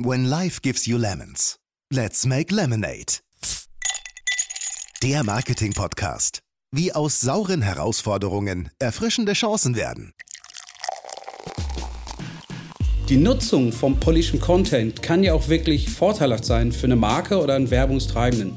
When life gives you lemons, let's make lemonade. Der Marketing-Podcast. Wie aus sauren Herausforderungen erfrischende Chancen werden. Die Nutzung vom politischen Content kann ja auch wirklich vorteilhaft sein für eine Marke oder einen Werbungstreibenden.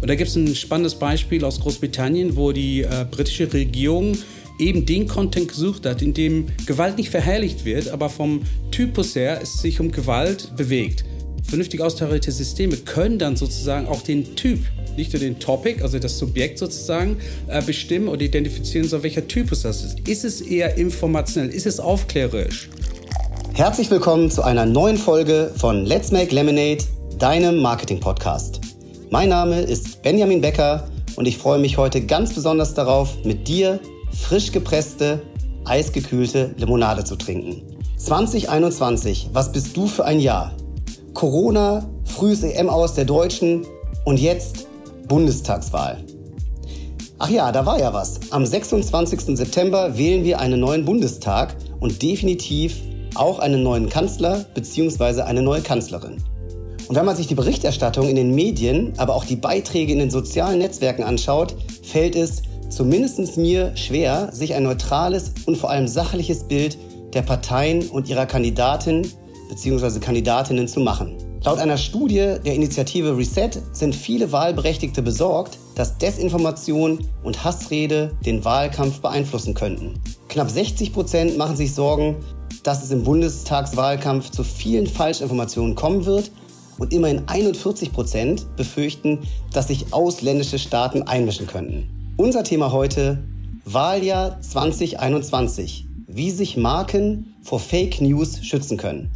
Und da gibt es ein spannendes Beispiel aus Großbritannien, wo die äh, britische Regierung eben den Content gesucht hat, in dem Gewalt nicht verherrlicht wird, aber vom Typus her es sich um Gewalt bewegt. Vernünftig austarierte Systeme können dann sozusagen auch den Typ, nicht nur den Topic, also das Subjekt sozusagen, äh, bestimmen oder identifizieren, so welcher Typus das ist. Ist es eher informationell? Ist es aufklärerisch? Herzlich willkommen zu einer neuen Folge von Let's Make Lemonade, deinem Marketing-Podcast. Mein Name ist Benjamin Becker und ich freue mich heute ganz besonders darauf, mit dir frisch gepresste, eisgekühlte Limonade zu trinken. 2021, was bist du für ein Jahr? Corona, frühes EM aus der Deutschen und jetzt Bundestagswahl. Ach ja, da war ja was. Am 26. September wählen wir einen neuen Bundestag und definitiv auch einen neuen Kanzler bzw. eine neue Kanzlerin. Und wenn man sich die Berichterstattung in den Medien, aber auch die Beiträge in den sozialen Netzwerken anschaut, fällt es zumindest mir schwer, sich ein neutrales und vor allem sachliches Bild der Parteien und ihrer Kandidaten bzw. Kandidatinnen zu machen. Laut einer Studie der Initiative Reset sind viele Wahlberechtigte besorgt, dass Desinformation und Hassrede den Wahlkampf beeinflussen könnten. Knapp 60 Prozent machen sich Sorgen, dass es im Bundestagswahlkampf zu vielen Falschinformationen kommen wird und immerhin 41 Prozent befürchten, dass sich ausländische Staaten einmischen könnten. Unser Thema heute, Wahljahr 2021. Wie sich Marken vor Fake News schützen können.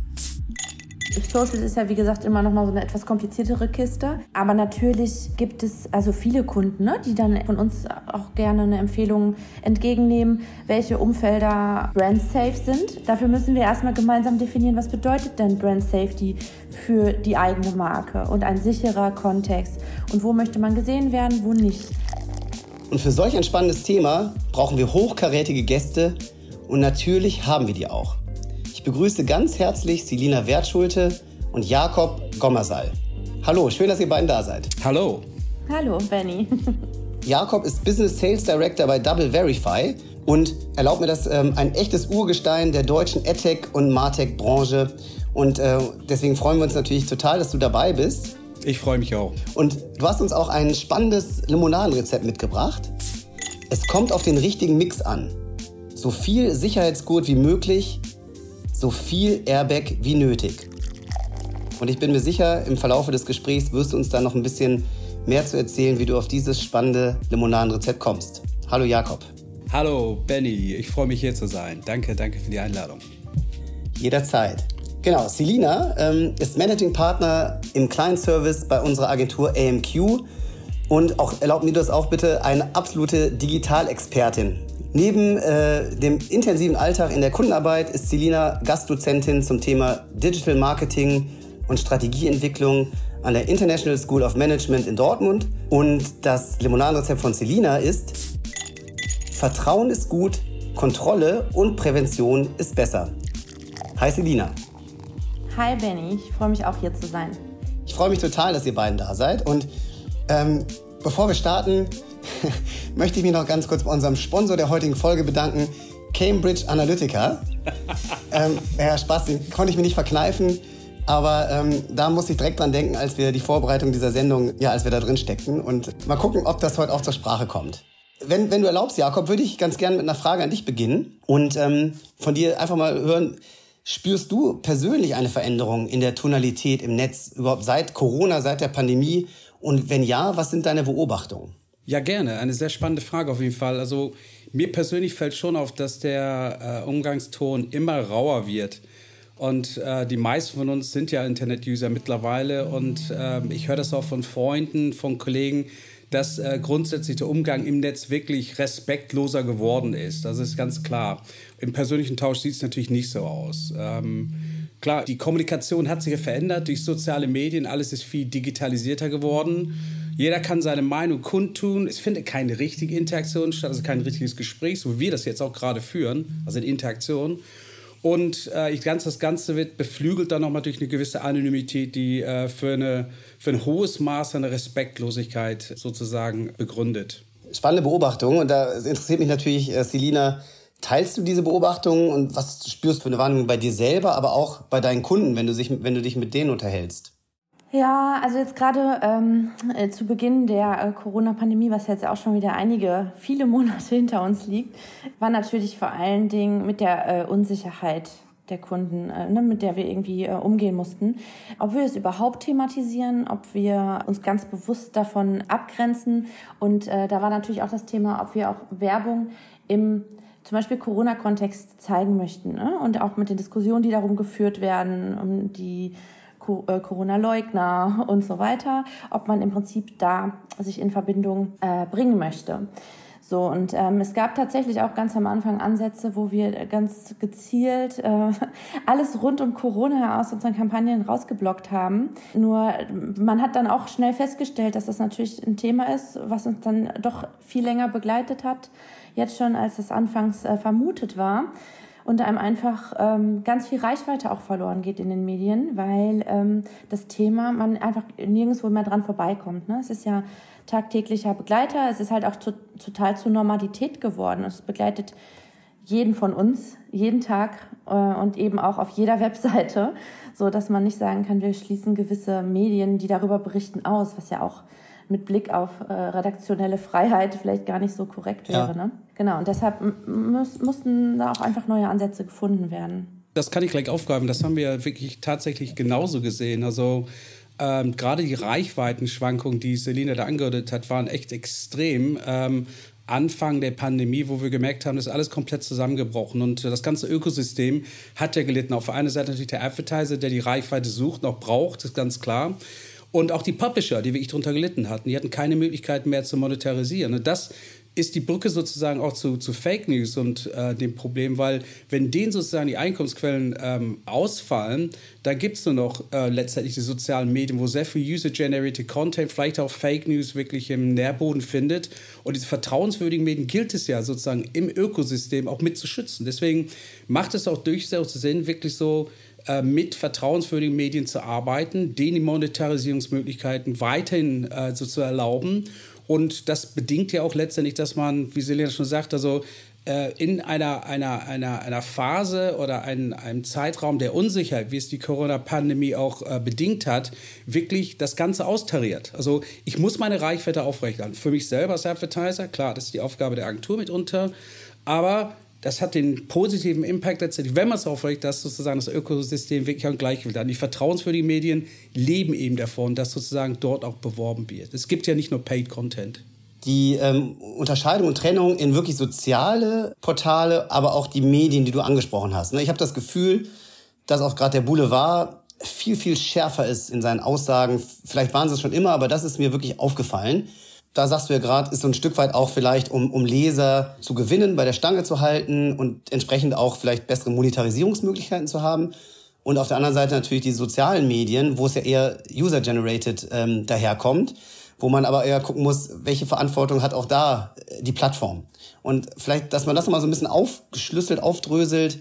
Social ist ja wie gesagt immer noch mal so eine etwas kompliziertere Kiste, aber natürlich gibt es also viele Kunden, ne, die dann von uns auch gerne eine Empfehlung entgegennehmen, welche Umfelder brand safe sind. Dafür müssen wir erstmal gemeinsam definieren, was bedeutet denn Brand Safety für die eigene Marke und ein sicherer Kontext und wo möchte man gesehen werden, wo nicht. Und für solch ein spannendes Thema brauchen wir hochkarätige Gäste und natürlich haben wir die auch. Ich begrüße ganz herzlich Selina Wertschulte und Jakob Gommersal. Hallo, schön, dass ihr beiden da seid. Hallo. Hallo, Benny. Jakob ist Business Sales Director bei Double Verify und erlaubt mir das ähm, ein echtes Urgestein der deutschen EdTech und Martech-Branche. Und äh, deswegen freuen wir uns natürlich total, dass du dabei bist. Ich freue mich auch. Und du hast uns auch ein spannendes Limonadenrezept mitgebracht. Es kommt auf den richtigen Mix an. So viel Sicherheitsgurt wie möglich, so viel Airbag wie nötig. Und ich bin mir sicher, im Verlauf des Gesprächs wirst du uns da noch ein bisschen mehr zu erzählen, wie du auf dieses spannende Limonadenrezept kommst. Hallo Jakob. Hallo Benny, ich freue mich hier zu sein. Danke, danke für die Einladung. Jederzeit. Genau, Selina ähm, ist Managing Partner im Client Service bei unserer Agentur AMQ und auch, erlaubt mir das auch bitte, eine absolute Digitalexpertin. Neben äh, dem intensiven Alltag in der Kundenarbeit ist Selina Gastdozentin zum Thema Digital Marketing und Strategieentwicklung an der International School of Management in Dortmund. Und das Limonadenrezept von Selina ist Vertrauen ist gut, Kontrolle und Prävention ist besser. Hi Selina. Hi Benny, ich freue mich auch hier zu sein. Ich freue mich total, dass ihr beiden da seid. Und ähm, bevor wir starten, möchte ich mich noch ganz kurz bei unserem Sponsor der heutigen Folge bedanken, Cambridge Analytica. ähm, ja, Spaß, den konnte ich mir nicht verkneifen. Aber ähm, da muss ich direkt dran denken, als wir die Vorbereitung dieser Sendung, ja, als wir da drin steckten. Und mal gucken, ob das heute auch zur Sprache kommt. Wenn, wenn du erlaubst, Jakob, würde ich ganz gerne mit einer Frage an dich beginnen und ähm, von dir einfach mal hören, Spürst du persönlich eine Veränderung in der Tonalität im Netz überhaupt seit Corona, seit der Pandemie? Und wenn ja, was sind deine Beobachtungen? Ja, gerne. Eine sehr spannende Frage auf jeden Fall. Also mir persönlich fällt schon auf, dass der äh, Umgangston immer rauer wird. Und äh, die meisten von uns sind ja Internet-User mittlerweile. Und äh, ich höre das auch von Freunden, von Kollegen, dass äh, grundsätzlich der Umgang im Netz wirklich respektloser geworden ist. Das ist ganz klar. Im persönlichen Tausch sieht es natürlich nicht so aus. Ähm, klar, die Kommunikation hat sich ja verändert durch soziale Medien. Alles ist viel digitalisierter geworden. Jeder kann seine Meinung kundtun. Es findet keine richtige Interaktion statt, also kein richtiges Gespräch, so wie wir das jetzt auch gerade führen, also in Interaktion. Und äh, ich ganz, das Ganze wird beflügelt dann nochmal durch eine gewisse Anonymität, die äh, für, eine, für ein hohes Maß an Respektlosigkeit sozusagen begründet. Spannende Beobachtung. Und da interessiert mich natürlich, äh, Selina, teilst du diese Beobachtungen und was spürst du für eine Warnung bei dir selber, aber auch bei deinen Kunden, wenn du, sich, wenn du dich mit denen unterhältst? Ja, also jetzt gerade ähm, äh, zu Beginn der äh, Corona-Pandemie, was jetzt auch schon wieder einige, viele Monate hinter uns liegt, war natürlich vor allen Dingen mit der äh, Unsicherheit der Kunden, äh, ne, mit der wir irgendwie äh, umgehen mussten. Ob wir es überhaupt thematisieren, ob wir uns ganz bewusst davon abgrenzen. Und äh, da war natürlich auch das Thema, ob wir auch Werbung im zum Beispiel Corona-Kontext zeigen möchten. Ne? Und auch mit den Diskussionen, die darum geführt werden, um die äh, Corona-Leugner und so weiter, ob man im Prinzip da sich in Verbindung äh, bringen möchte. So, und ähm, es gab tatsächlich auch ganz am Anfang Ansätze, wo wir ganz gezielt äh, alles rund um Corona aus unseren Kampagnen rausgeblockt haben. Nur man hat dann auch schnell festgestellt, dass das natürlich ein Thema ist, was uns dann doch viel länger begleitet hat, jetzt schon als es anfangs äh, vermutet war und einem einfach ähm, ganz viel Reichweite auch verloren geht in den Medien, weil ähm, das Thema man einfach nirgendwo mehr dran vorbeikommt. Ne? Es ist ja tagtäglicher Begleiter, es ist halt auch zu, total zur Normalität geworden. Es begleitet jeden von uns, jeden Tag äh, und eben auch auf jeder Webseite, so dass man nicht sagen kann, wir schließen gewisse Medien, die darüber berichten, aus, was ja auch mit Blick auf äh, redaktionelle Freiheit vielleicht gar nicht so korrekt wäre. Ja. Ne? Genau, und deshalb muss, mussten da auch einfach neue Ansätze gefunden werden. Das kann ich gleich aufgreifen. Das haben wir wirklich tatsächlich genauso gesehen. Also ähm, gerade die Reichweitenschwankungen, die Selina da angedeutet hat, waren echt extrem. Ähm, Anfang der Pandemie, wo wir gemerkt haben, das ist alles komplett zusammengebrochen und das ganze Ökosystem hat ja gelitten. Auf der einen Seite natürlich der Advertiser, der die Reichweite sucht, noch braucht, ist ganz klar. Und auch die Publisher, die wirklich darunter gelitten hatten, die hatten keine Möglichkeit mehr zu monetarisieren. Und das ist die Brücke sozusagen auch zu, zu Fake News und äh, dem Problem, weil wenn denen sozusagen die Einkommensquellen ähm, ausfallen, dann gibt es nur noch äh, letztendlich die sozialen Medien, wo sehr viel User-Generated Content, vielleicht auch Fake News wirklich im Nährboden findet. Und diese vertrauenswürdigen Medien gilt es ja sozusagen im Ökosystem auch mit zu schützen. Deswegen macht es auch durchaus Sinn, wirklich so äh, mit vertrauenswürdigen Medien zu arbeiten, denen die Monetarisierungsmöglichkeiten weiterhin äh, so zu erlauben. Und das bedingt ja auch letztendlich, dass man, wie Selena schon sagt, also äh, in einer, einer, einer, einer Phase oder ein, einem Zeitraum der Unsicherheit, wie es die Corona-Pandemie auch äh, bedingt hat, wirklich das Ganze austariert. Also ich muss meine Reichweite aufrechterhalten. Für mich selber als Advertiser, klar, das ist die Aufgabe der Agentur mitunter, aber das hat den positiven Impact letztendlich, wenn man es aufregt, dass sozusagen das Ökosystem wirklich ein Gleichgewicht hat. Die vertrauenswürdigen Medien leben eben davon, dass sozusagen dort auch beworben wird. Es gibt ja nicht nur Paid Content. Die ähm, Unterscheidung und Trennung in wirklich soziale Portale, aber auch die Medien, die du angesprochen hast. Ne? Ich habe das Gefühl, dass auch gerade der Boulevard viel, viel schärfer ist in seinen Aussagen. Vielleicht waren sie es schon immer, aber das ist mir wirklich aufgefallen da sagst du ja gerade, ist so ein Stück weit auch vielleicht, um, um Leser zu gewinnen, bei der Stange zu halten und entsprechend auch vielleicht bessere Monetarisierungsmöglichkeiten zu haben. Und auf der anderen Seite natürlich die sozialen Medien, wo es ja eher user-generated ähm, daherkommt, wo man aber eher gucken muss, welche Verantwortung hat auch da äh, die Plattform. Und vielleicht, dass man das mal so ein bisschen aufgeschlüsselt, aufdröselt,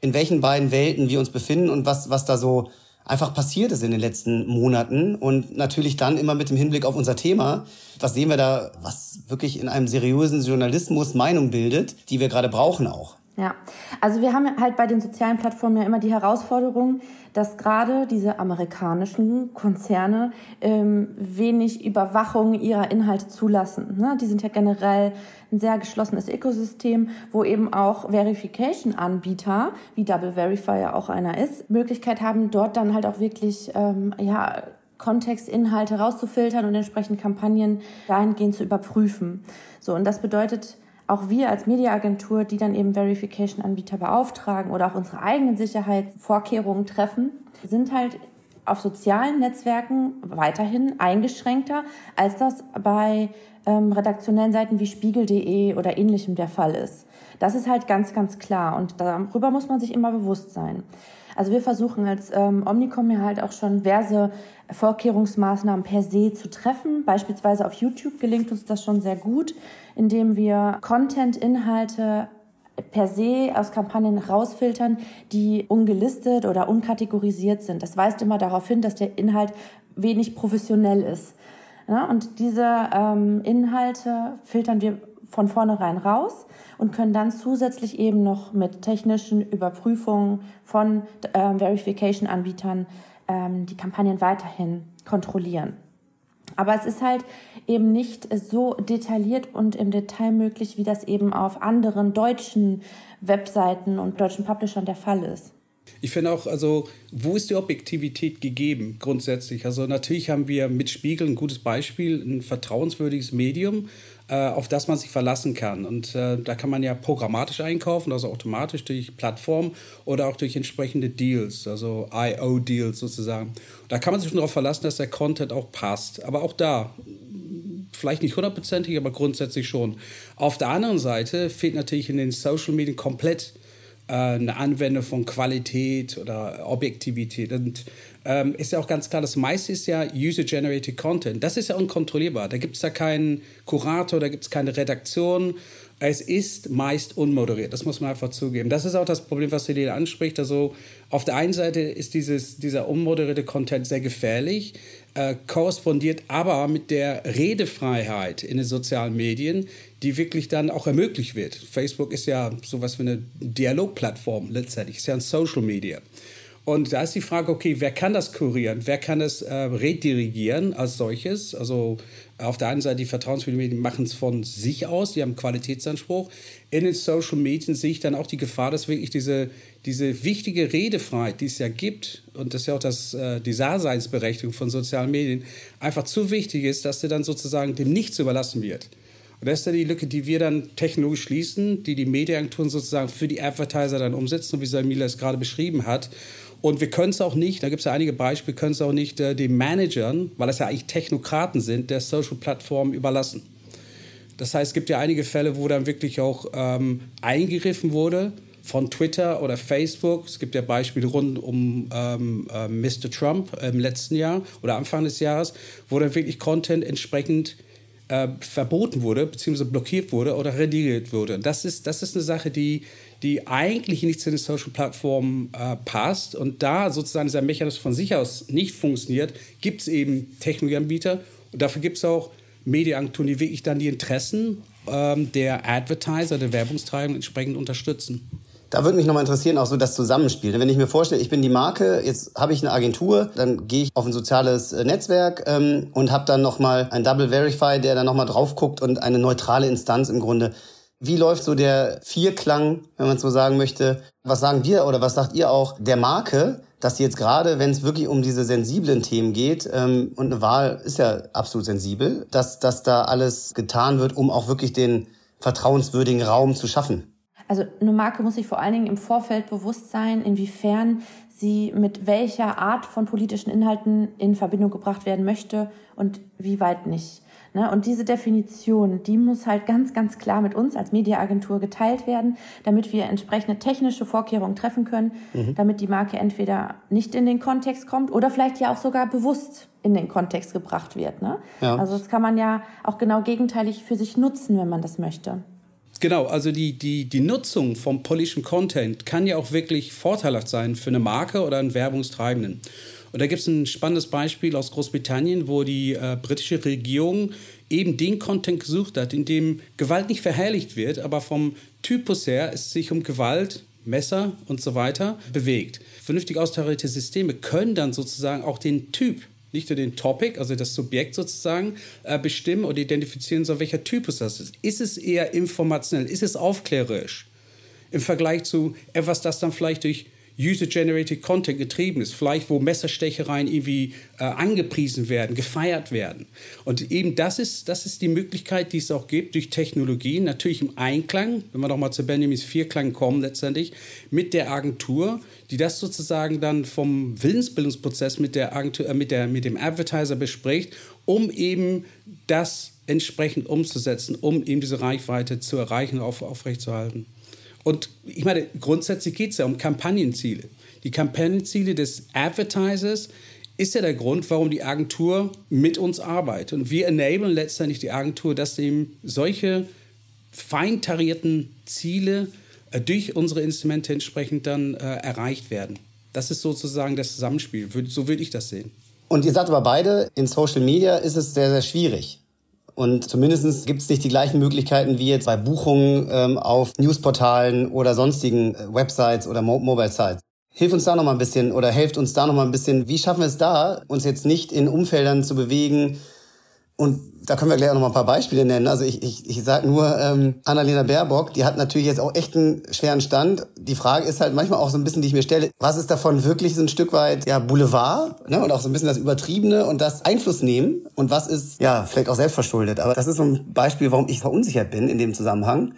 in welchen beiden Welten wir uns befinden und was, was da so einfach passiert ist in den letzten Monaten. Und natürlich dann immer mit dem Hinblick auf unser Thema. Was sehen wir da, was wirklich in einem seriösen Journalismus Meinung bildet, die wir gerade brauchen auch. Ja, also wir haben halt bei den sozialen Plattformen ja immer die Herausforderung, dass gerade diese amerikanischen Konzerne ähm, wenig Überwachung ihrer Inhalte zulassen. Ne? Die sind ja generell ein sehr geschlossenes Ökosystem, wo eben auch Verification-Anbieter, wie Double Verify ja auch einer ist, Möglichkeit haben, dort dann halt auch wirklich ähm, ja, Kontextinhalte rauszufiltern und entsprechend Kampagnen dahingehend zu überprüfen. So, und das bedeutet, auch wir als Mediaagentur, die dann eben Verification-Anbieter beauftragen oder auch unsere eigenen Sicherheitsvorkehrungen treffen, sind halt auf sozialen Netzwerken weiterhin eingeschränkter, als das bei ähm, redaktionellen Seiten wie spiegel.de oder ähnlichem der Fall ist. Das ist halt ganz, ganz klar und darüber muss man sich immer bewusst sein. Also wir versuchen als ähm, Omnicom ja halt auch schon diverse Vorkehrungsmaßnahmen per se zu treffen. Beispielsweise auf YouTube gelingt uns das schon sehr gut, indem wir Content-Inhalte per se aus Kampagnen rausfiltern, die ungelistet oder unkategorisiert sind. Das weist immer darauf hin, dass der Inhalt wenig professionell ist. Ja, und diese ähm, Inhalte filtern wir von vornherein raus und können dann zusätzlich eben noch mit technischen Überprüfungen von äh, Verification-Anbietern ähm, die Kampagnen weiterhin kontrollieren. Aber es ist halt eben nicht so detailliert und im Detail möglich, wie das eben auf anderen deutschen Webseiten und deutschen Publishern der Fall ist. Ich finde auch, also, wo ist die Objektivität gegeben grundsätzlich? Also, natürlich haben wir mit Spiegel ein gutes Beispiel, ein vertrauenswürdiges Medium, äh, auf das man sich verlassen kann. Und äh, da kann man ja programmatisch einkaufen, also automatisch durch Plattformen oder auch durch entsprechende Deals, also IO-Deals sozusagen. Da kann man sich schon darauf verlassen, dass der Content auch passt. Aber auch da, vielleicht nicht hundertprozentig, aber grundsätzlich schon. Auf der anderen Seite fehlt natürlich in den Social Medien komplett eine Anwendung von Qualität oder Objektivität. Und ähm, ist ja auch ganz klar, das meiste ist ja User-Generated Content. Das ist ja unkontrollierbar. Da gibt es ja keinen Kurator, da gibt es keine Redaktion. Es ist meist unmoderiert, das muss man einfach zugeben. Das ist auch das Problem, was Helene anspricht. Also auf der einen Seite ist dieses, dieser unmoderierte Content sehr gefährlich, äh, korrespondiert aber mit der Redefreiheit in den sozialen Medien, die wirklich dann auch ermöglicht wird. Facebook ist ja sowas wie eine Dialogplattform letztendlich, ist ja ein Social Media. Und da ist die Frage, okay, wer kann das kurieren? Wer kann das äh, redirigieren als solches? Also auf der einen Seite die vertrauenswürdigen machen es von sich aus, die haben Qualitätsanspruch. In den Social Medien sehe ich dann auch die Gefahr, dass wirklich diese, diese wichtige Redefreiheit, die es ja gibt, und das ist ja auch das, äh, die Daseinsberechtigung von sozialen Medien, einfach zu wichtig ist, dass sie dann sozusagen dem Nichts überlassen wird. Und das ist ja die Lücke, die wir dann technologisch schließen, die die Medienagenturen sozusagen für die Advertiser dann umsetzen, wie Samila es gerade beschrieben hat. Und wir können es auch nicht, da gibt es ja einige Beispiele, können es auch nicht äh, den Managern, weil das ja eigentlich Technokraten sind, der Social-Plattformen überlassen. Das heißt, es gibt ja einige Fälle, wo dann wirklich auch ähm, eingegriffen wurde von Twitter oder Facebook. Es gibt ja Beispiele rund um ähm, äh, Mr. Trump im letzten Jahr oder Anfang des Jahres, wo dann wirklich Content entsprechend äh, verboten wurde, beziehungsweise blockiert wurde oder redigiert wurde. Das ist, das ist eine Sache, die, die eigentlich nicht zu den Social-Plattformen äh, passt. Und da sozusagen dieser Mechanismus von sich aus nicht funktioniert, gibt es eben Technologieanbieter. Und dafür gibt es auch Medienagenturen, die wirklich dann die Interessen ähm, der Advertiser, der Werbungstreibenden entsprechend unterstützen. Da würde mich nochmal interessieren, auch so das Zusammenspiel. Wenn ich mir vorstelle, ich bin die Marke, jetzt habe ich eine Agentur, dann gehe ich auf ein soziales äh, Netzwerk ähm, und habe dann nochmal ein Double Verify, der dann nochmal drauf guckt und eine neutrale Instanz im Grunde. Wie läuft so der Vierklang, wenn man so sagen möchte? Was sagen wir oder was sagt ihr auch der Marke, dass jetzt gerade, wenn es wirklich um diese sensiblen Themen geht, ähm, und eine Wahl ist ja absolut sensibel, dass, dass da alles getan wird, um auch wirklich den vertrauenswürdigen Raum zu schaffen? Also eine Marke muss sich vor allen Dingen im Vorfeld bewusst sein, inwiefern sie mit welcher Art von politischen Inhalten in Verbindung gebracht werden möchte und wie weit nicht. Ne? Und diese Definition, die muss halt ganz, ganz klar mit uns als Mediaagentur geteilt werden, damit wir entsprechende technische Vorkehrungen treffen können, mhm. damit die Marke entweder nicht in den Kontext kommt oder vielleicht ja auch sogar bewusst in den Kontext gebracht wird. Ne? Ja. Also das kann man ja auch genau gegenteilig für sich nutzen, wenn man das möchte. Genau, also die, die, die Nutzung vom politischen Content kann ja auch wirklich vorteilhaft sein für eine Marke oder einen Werbungstreibenden. Und da gibt es ein spannendes Beispiel aus Großbritannien, wo die äh, britische Regierung eben den Content gesucht hat, in dem Gewalt nicht verherrlicht wird, aber vom Typus her es sich um Gewalt, Messer und so weiter bewegt. Vernünftig austarierte Systeme können dann sozusagen auch den Typ nicht nur den Topic, also das Subjekt sozusagen, äh, bestimmen oder identifizieren, sondern welcher Typus das ist. Ist es eher informationell? Ist es aufklärerisch? Im Vergleich zu etwas, das dann vielleicht durch User-Generated Content getrieben ist, vielleicht wo Messerstechereien irgendwie äh, angepriesen werden, gefeiert werden. Und eben das ist, das ist die Möglichkeit, die es auch gibt durch Technologien, natürlich im Einklang, wenn wir nochmal zu Benjamins Vierklang kommen letztendlich, mit der Agentur, die das sozusagen dann vom Willensbildungsprozess mit, der Agentur, äh, mit, der, mit dem Advertiser bespricht, um eben das entsprechend umzusetzen, um eben diese Reichweite zu erreichen, auf, aufrechtzuerhalten. Und ich meine, grundsätzlich geht es ja um Kampagnenziele. Die Kampagnenziele des Advertisers ist ja der Grund, warum die Agentur mit uns arbeitet. Und wir enablen letztendlich die Agentur, dass eben solche feintarierten Ziele äh, durch unsere Instrumente entsprechend dann äh, erreicht werden. Das ist sozusagen das Zusammenspiel. So würde ich das sehen. Und ihr sagt aber beide, in Social Media ist es sehr, sehr schwierig. Und zumindest gibt es nicht die gleichen Möglichkeiten wie jetzt bei Buchungen ähm, auf Newsportalen oder sonstigen äh, Websites oder Mo Mobile Sites. Hilf uns da noch mal ein bisschen oder helft uns da noch mal ein bisschen. Wie schaffen wir es da, uns jetzt nicht in Umfeldern zu bewegen, und da können wir gleich auch noch mal ein paar Beispiele nennen. Also ich, ich, ich sage nur, ähm, Annalena Baerbock, die hat natürlich jetzt auch echt einen schweren Stand. Die Frage ist halt manchmal auch so ein bisschen, die ich mir stelle, was ist davon wirklich so ein Stück weit ja Boulevard ne? und auch so ein bisschen das Übertriebene und das Einfluss nehmen und was ist ja vielleicht auch selbstverschuldet. Aber das ist so ein Beispiel, warum ich verunsichert bin in dem Zusammenhang.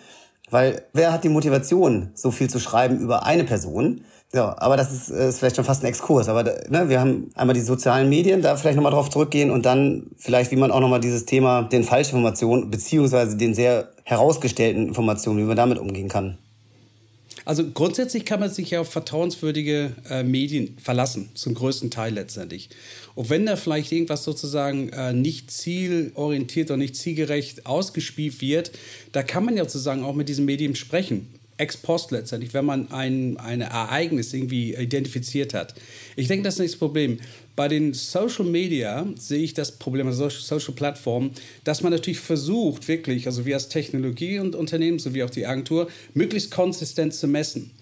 Weil wer hat die Motivation, so viel zu schreiben über eine Person? Ja, aber das ist, ist vielleicht schon fast ein Exkurs. Aber ne, wir haben einmal die sozialen Medien, da vielleicht nochmal drauf zurückgehen und dann vielleicht, wie man auch nochmal dieses Thema den Falschinformationen beziehungsweise den sehr herausgestellten Informationen, wie man damit umgehen kann. Also grundsätzlich kann man sich ja auf vertrauenswürdige äh, Medien verlassen, zum größten Teil letztendlich. Und wenn da vielleicht irgendwas sozusagen äh, nicht zielorientiert oder nicht zielgerecht ausgespielt wird, da kann man ja sozusagen auch mit diesen Medien sprechen ex post letztendlich, wenn man ein, ein Ereignis irgendwie identifiziert hat. Ich denke, das ist nicht das Problem. Bei den Social Media sehe ich das Problem, also Social Plattformen, dass man natürlich versucht, wirklich, also wir als Technologie und Unternehmen sowie auch die Agentur, möglichst konsistent zu messen.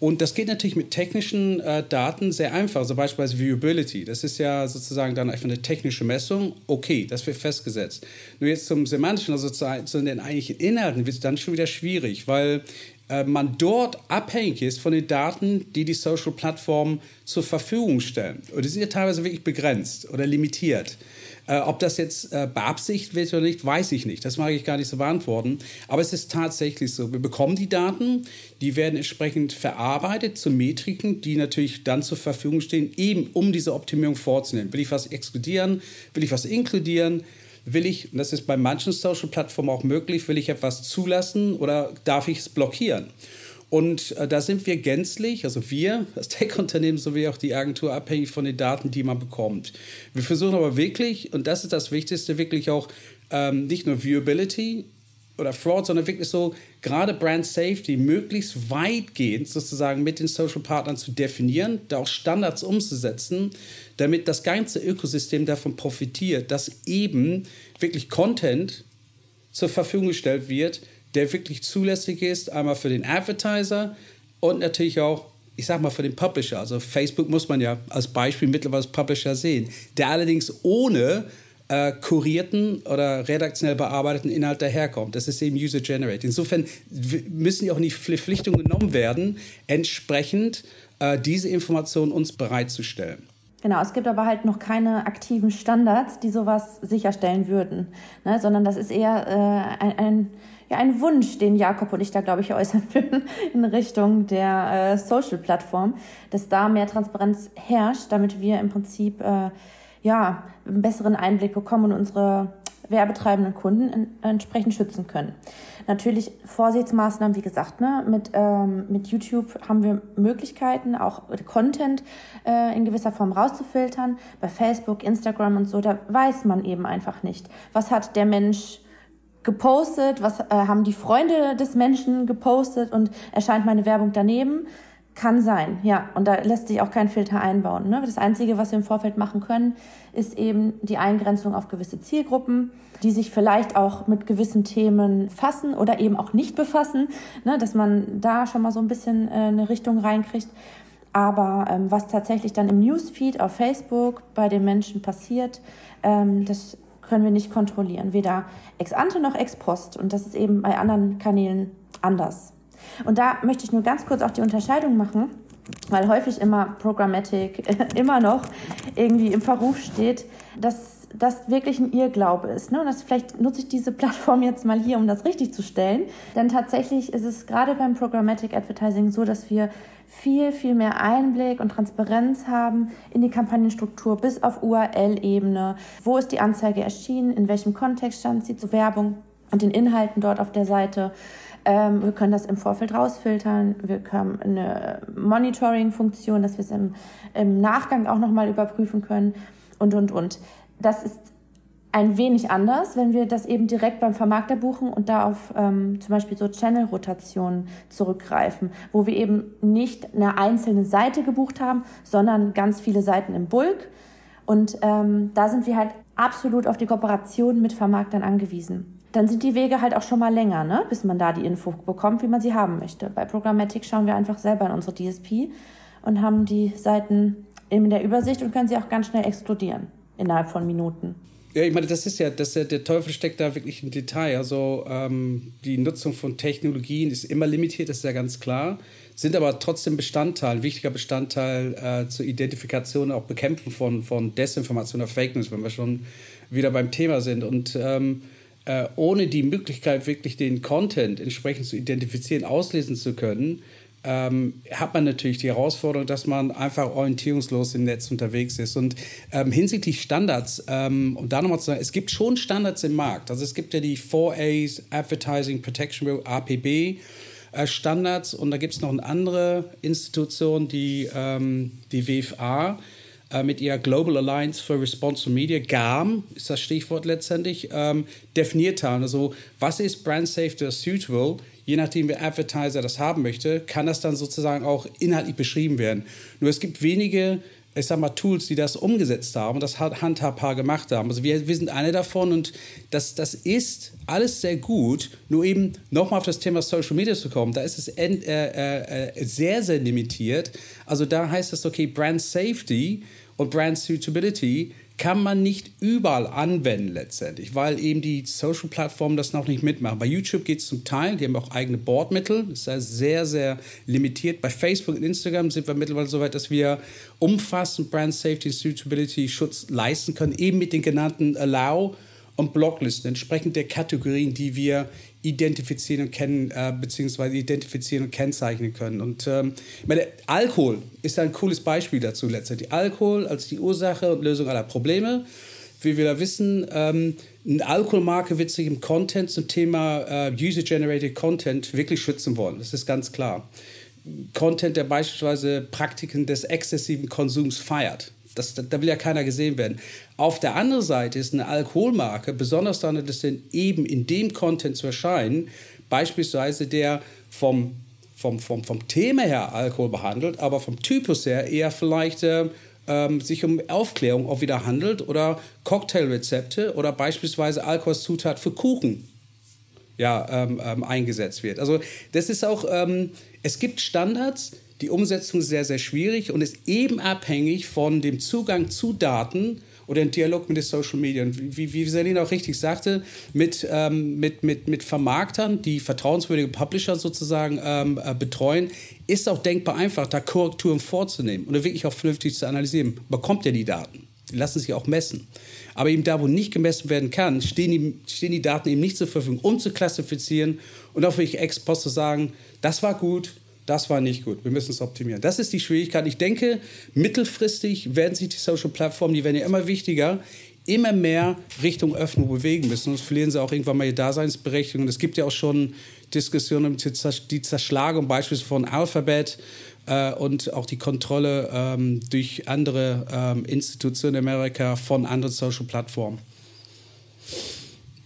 Und das geht natürlich mit technischen äh, Daten sehr einfach, also beispielsweise Viewability. Das ist ja sozusagen dann einfach eine technische Messung. Okay, das wird festgesetzt. Nur jetzt zum semantischen, also zu, zu den eigentlichen Inhalten, wird es dann schon wieder schwierig, weil äh, man dort abhängig ist von den Daten, die die Social-Plattformen zur Verfügung stellen. Und die sind ja teilweise wirklich begrenzt oder limitiert. Äh, ob das jetzt äh, beabsichtigt wird oder nicht, weiß ich nicht. Das mag ich gar nicht so beantworten. Aber es ist tatsächlich so. Wir bekommen die Daten, die werden entsprechend verarbeitet zu Metriken, die natürlich dann zur Verfügung stehen, eben um diese Optimierung vorzunehmen. Will ich was exkludieren? Will ich was inkludieren? Will ich, und das ist bei manchen Social-Plattformen auch möglich, will ich etwas zulassen oder darf ich es blockieren? Und äh, da sind wir gänzlich, also wir, das Tech-Unternehmen sowie auch die Agentur, abhängig von den Daten, die man bekommt. Wir versuchen aber wirklich, und das ist das Wichtigste, wirklich auch ähm, nicht nur Viewability oder Fraud, sondern wirklich so gerade Brand Safety möglichst weitgehend sozusagen mit den Social Partnern zu definieren, da auch Standards umzusetzen, damit das ganze Ökosystem davon profitiert, dass eben wirklich Content zur Verfügung gestellt wird, der wirklich zulässig ist, einmal für den Advertiser und natürlich auch, ich sag mal, für den Publisher. Also Facebook muss man ja als Beispiel mittlerweile als Publisher sehen, der allerdings ohne äh, kurierten oder redaktionell bearbeiteten Inhalt daherkommt. Das ist eben User-Generated. Insofern müssen ja auch nicht Verpflichtungen genommen werden, entsprechend äh, diese Informationen uns bereitzustellen. Genau, es gibt aber halt noch keine aktiven Standards, die sowas sicherstellen würden, ne? sondern das ist eher äh, ein, ein, ja, ein Wunsch, den Jakob und ich da, glaube ich, äußern würden in Richtung der äh, Social-Plattform, dass da mehr Transparenz herrscht, damit wir im Prinzip äh, ja, einen besseren Einblick bekommen und unsere werbetreibenden Kunden entsprechend schützen können. Natürlich Vorsichtsmaßnahmen, wie gesagt, ne, mit, ähm, mit YouTube haben wir Möglichkeiten, auch Content äh, in gewisser Form rauszufiltern. Bei Facebook, Instagram und so, da weiß man eben einfach nicht, was hat der Mensch gepostet, was äh, haben die Freunde des Menschen gepostet und erscheint meine Werbung daneben. Kann sein, ja. Und da lässt sich auch kein Filter einbauen. Ne? Das Einzige, was wir im Vorfeld machen können, ist eben die Eingrenzung auf gewisse Zielgruppen, die sich vielleicht auch mit gewissen Themen fassen oder eben auch nicht befassen, ne? dass man da schon mal so ein bisschen äh, eine Richtung reinkriegt. Aber ähm, was tatsächlich dann im Newsfeed auf Facebook bei den Menschen passiert, ähm, das können wir nicht kontrollieren, weder ex ante noch ex post. Und das ist eben bei anderen Kanälen anders. Und da möchte ich nur ganz kurz auch die Unterscheidung machen, weil häufig immer Programmatic immer noch irgendwie im Verruf steht, dass das wirklich ein Irrglaube ist. Ne? Und das, vielleicht nutze ich diese Plattform jetzt mal hier, um das richtig zu stellen. Denn tatsächlich ist es gerade beim Programmatic Advertising so, dass wir viel, viel mehr Einblick und Transparenz haben in die Kampagnenstruktur bis auf URL-Ebene. Wo ist die Anzeige erschienen? In welchem Kontext stand sie zur Werbung und den Inhalten dort auf der Seite? Ähm, wir können das im Vorfeld rausfiltern. Wir haben eine Monitoring-Funktion, dass wir es im, im Nachgang auch nochmal überprüfen können und, und, und. Das ist ein wenig anders, wenn wir das eben direkt beim Vermarkter buchen und da auf ähm, zum Beispiel so Channel-Rotationen zurückgreifen, wo wir eben nicht eine einzelne Seite gebucht haben, sondern ganz viele Seiten im Bulk. Und ähm, da sind wir halt absolut auf die Kooperation mit Vermarktern angewiesen. Dann sind die Wege halt auch schon mal länger, ne? bis man da die Info bekommt, wie man sie haben möchte. Bei Programmatic schauen wir einfach selber in unsere DSP und haben die Seiten in der Übersicht und können sie auch ganz schnell exkludieren innerhalb von Minuten. Ja, ich meine, das ist ja, das, der Teufel steckt da wirklich im Detail. Also ähm, die Nutzung von Technologien ist immer limitiert, das ist ja ganz klar, sind aber trotzdem Bestandteil, ein wichtiger Bestandteil äh, zur Identifikation, auch Bekämpfen von, von Desinformation oder Fake News, wenn wir schon wieder beim Thema sind. Und ähm, äh, ohne die Möglichkeit, wirklich den Content entsprechend zu identifizieren, auslesen zu können, ähm, hat man natürlich die Herausforderung, dass man einfach orientierungslos im Netz unterwegs ist. Und ähm, hinsichtlich Standards, ähm, und da nochmal zu sagen, es gibt schon Standards im Markt. Also es gibt ja die 4A's Advertising Protection Bureau, APB. Äh, Standards und da gibt es noch eine andere Institution, die, ähm, die WFA, äh, mit ihrer Global Alliance for Responsible Media, GAM, ist das Stichwort letztendlich, ähm, definiert haben. Also, was ist Brand Safety Suitable? Je nachdem, wer Advertiser das haben möchte, kann das dann sozusagen auch inhaltlich beschrieben werden. Nur es gibt wenige ich sag mal, Tools, die das umgesetzt haben und das handhabbar gemacht haben. Also wir, wir sind eine davon und das, das ist alles sehr gut. Nur eben nochmal auf das Thema Social Media zu kommen, da ist es end, äh, äh, sehr, sehr limitiert. Also da heißt es, okay, Brand Safety und Brand Suitability kann man nicht überall anwenden letztendlich, weil eben die Social-Plattformen das noch nicht mitmachen. Bei YouTube geht es zum Teil, die haben auch eigene Bordmittel, das ist sehr, sehr limitiert. Bei Facebook und Instagram sind wir mittlerweile so weit, dass wir umfassend Brand Safety und Suitability Schutz leisten können, eben mit den genannten Allow- und Blocklisten, entsprechend der Kategorien, die wir identifizieren und kennen, äh, beziehungsweise identifizieren und kennzeichnen können. Und ähm, meine, Alkohol ist ein cooles Beispiel dazu letztendlich. Alkohol als die Ursache und Lösung aller Probleme. Wie wir da wissen, ähm, eine Alkoholmarke wird sich im Content zum Thema äh, User-Generated Content wirklich schützen wollen. Das ist ganz klar. Content, der beispielsweise Praktiken des exzessiven Konsums feiert. Das, da will ja keiner gesehen werden. Auf der anderen Seite ist eine Alkoholmarke besonders daran interessiert, eben in dem Content zu erscheinen, beispielsweise der vom, vom, vom, vom Thema her Alkohol behandelt, aber vom Typus her eher vielleicht äh, ähm, sich um Aufklärung auch wieder handelt oder Cocktailrezepte oder beispielsweise Alkoholzutat für Kuchen ja, ähm, ähm, eingesetzt wird. Also das ist auch, ähm, es gibt Standards, die Umsetzung ist sehr, sehr schwierig und ist eben abhängig von dem Zugang zu Daten oder im Dialog mit den Social Media. Und wie, wie Selina auch richtig sagte, mit, ähm, mit, mit, mit Vermarktern, die vertrauenswürdige Publisher sozusagen ähm, äh, betreuen, ist auch denkbar einfach, da Korrekturen vorzunehmen oder wirklich auch vernünftig zu analysieren. Bekommt ja die Daten. Die lassen sich auch messen. Aber eben da, wo nicht gemessen werden kann, stehen die, stehen die Daten eben nicht zur Verfügung, um zu klassifizieren und auch wirklich ex post zu sagen, das war gut, das war nicht gut. Wir müssen es optimieren. Das ist die Schwierigkeit. Ich denke, mittelfristig werden sich die Social Plattformen, die werden ja immer wichtiger, immer mehr Richtung Öffnung bewegen müssen. Sonst verlieren sie auch irgendwann mal ihre Daseinsberechtigung. Es gibt ja auch schon Diskussionen um die Zerschlagung beispielsweise von Alphabet äh, und auch die Kontrolle ähm, durch andere ähm, Institutionen in Amerika von anderen Social Plattformen.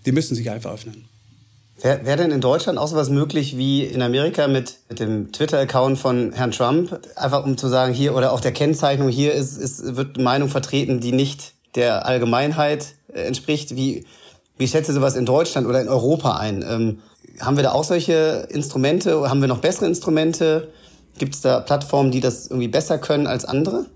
Die müssen sich einfach öffnen. Wäre wär denn in Deutschland auch sowas möglich wie in Amerika mit, mit dem Twitter-Account von Herrn Trump? Einfach um zu sagen, hier oder auch der Kennzeichnung, hier ist, ist, wird Meinung vertreten, die nicht der Allgemeinheit äh, entspricht. Wie, wie schätzt ihr sowas in Deutschland oder in Europa ein? Ähm, haben wir da auch solche Instrumente? Haben wir noch bessere Instrumente? Gibt es da Plattformen, die das irgendwie besser können als andere?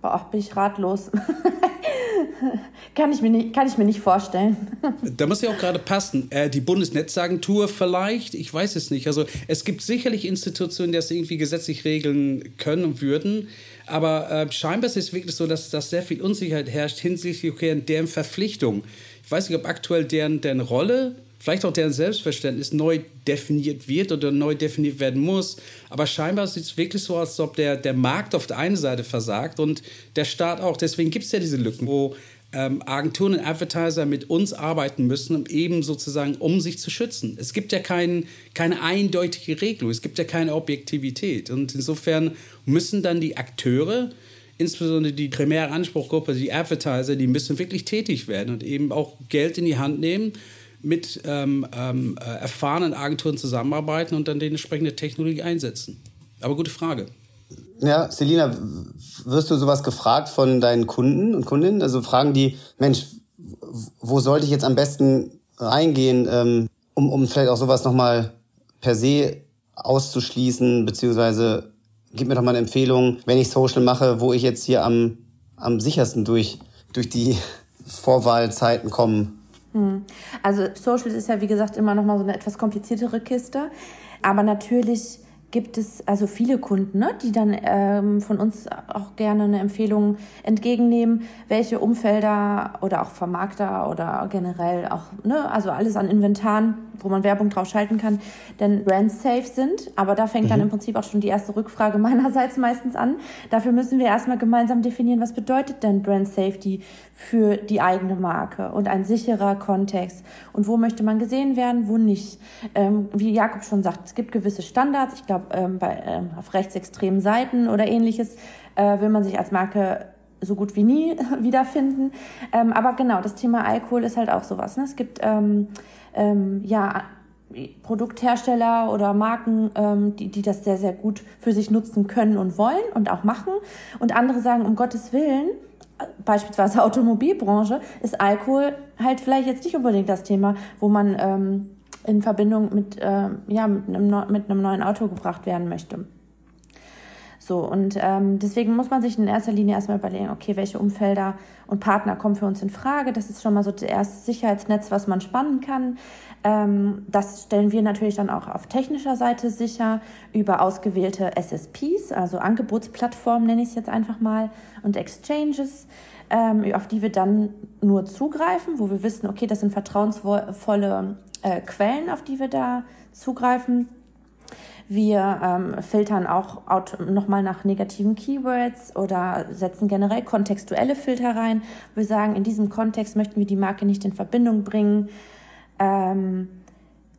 Boah, bin ich ratlos. kann, ich mir nicht, kann ich mir nicht vorstellen. da muss ja auch gerade passen. Äh, die Bundesnetzagentur vielleicht, ich weiß es nicht. Also es gibt sicherlich Institutionen, die das irgendwie gesetzlich regeln können und würden. Aber äh, scheinbar ist es wirklich so, dass, dass sehr viel Unsicherheit herrscht hinsichtlich deren Verpflichtung. Ich weiß nicht, ob aktuell deren, deren Rolle vielleicht auch deren Selbstverständnis neu definiert wird oder neu definiert werden muss. Aber scheinbar sieht es wirklich so aus, als ob der, der Markt auf der einen Seite versagt und der Staat auch. Deswegen gibt es ja diese Lücken, wo ähm, Agenturen und Advertiser mit uns arbeiten müssen, um eben sozusagen, um sich zu schützen. Es gibt ja kein, keine eindeutige Regelung, es gibt ja keine Objektivität. Und insofern müssen dann die Akteure insbesondere die primäre Anspruchgruppe, die Advertiser, die müssen wirklich tätig werden und eben auch Geld in die Hand nehmen, mit ähm, ähm, äh, erfahrenen Agenturen zusammenarbeiten und dann die entsprechende Technologie einsetzen. Aber gute Frage. Ja, Selina, wirst du sowas gefragt von deinen Kunden und Kundinnen? Also fragen die, Mensch, wo sollte ich jetzt am besten reingehen, ähm, um, um vielleicht auch sowas nochmal per se auszuschließen, beziehungsweise gib mir doch mal eine Empfehlung, wenn ich Social mache, wo ich jetzt hier am, am sichersten durch, durch die Vorwahlzeiten komme. Hm. Also Social ist ja wie gesagt immer noch mal so eine etwas kompliziertere Kiste, aber natürlich gibt es also viele Kunden, ne, die dann ähm, von uns auch gerne eine Empfehlung entgegennehmen, welche Umfelder oder auch Vermarkter oder generell auch, ne, also alles an Inventaren, wo man Werbung drauf schalten kann, denn brand safe sind. Aber da fängt mhm. dann im Prinzip auch schon die erste Rückfrage meinerseits meistens an. Dafür müssen wir erstmal gemeinsam definieren, was bedeutet denn Brand Safety für die eigene Marke und ein sicherer Kontext und wo möchte man gesehen werden, wo nicht. Ähm, wie Jakob schon sagt, es gibt gewisse Standards. Ich glaube, ähm, bei, ähm, auf rechtsextremen Seiten oder ähnliches äh, will man sich als Marke so gut wie nie wiederfinden. Ähm, aber genau, das Thema Alkohol ist halt auch sowas. Ne? Es gibt ähm, ähm, ja Produkthersteller oder Marken, ähm, die, die das sehr, sehr gut für sich nutzen können und wollen und auch machen. Und andere sagen, um Gottes Willen, beispielsweise Automobilbranche, ist Alkohol halt vielleicht jetzt nicht unbedingt das Thema, wo man ähm, in Verbindung mit, äh, ja, mit, einem, mit einem neuen Auto gebracht werden möchte. So, und ähm, deswegen muss man sich in erster Linie erstmal überlegen, okay, welche Umfelder und Partner kommen für uns in Frage. Das ist schon mal so das erste Sicherheitsnetz, was man spannen kann. Ähm, das stellen wir natürlich dann auch auf technischer Seite sicher über ausgewählte SSPs, also Angebotsplattformen nenne ich es jetzt einfach mal, und Exchanges, ähm, auf die wir dann nur zugreifen, wo wir wissen, okay, das sind vertrauensvolle äh, Quellen, auf die wir da zugreifen. Wir ähm, filtern auch nochmal nach negativen Keywords oder setzen generell kontextuelle Filter rein. Wir sagen, in diesem Kontext möchten wir die Marke nicht in Verbindung bringen. Ähm,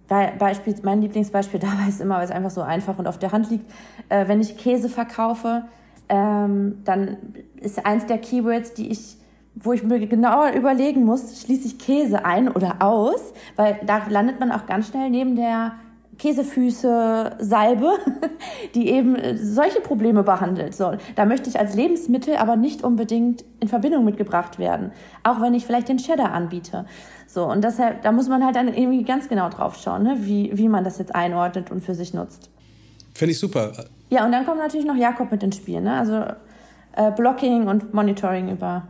Beispiel, mein Lieblingsbeispiel dabei ist immer, weil es einfach so einfach und auf der Hand liegt. Äh, wenn ich Käse verkaufe, ähm, dann ist eins der Keywords, die ich wo ich mir genauer überlegen muss, schließe ich Käse ein oder aus, weil da landet man auch ganz schnell neben der Käsefüße, Salbe, die eben äh, solche Probleme behandelt. So, da möchte ich als Lebensmittel aber nicht unbedingt in Verbindung mitgebracht werden, auch wenn ich vielleicht den Cheddar anbiete. So, und deshalb, da muss man halt dann irgendwie ganz genau drauf schauen, ne, wie, wie man das jetzt einordnet und für sich nutzt. Finde ich super. Ja, und dann kommt natürlich noch Jakob mit ins Spiel, ne? also äh, Blocking und Monitoring über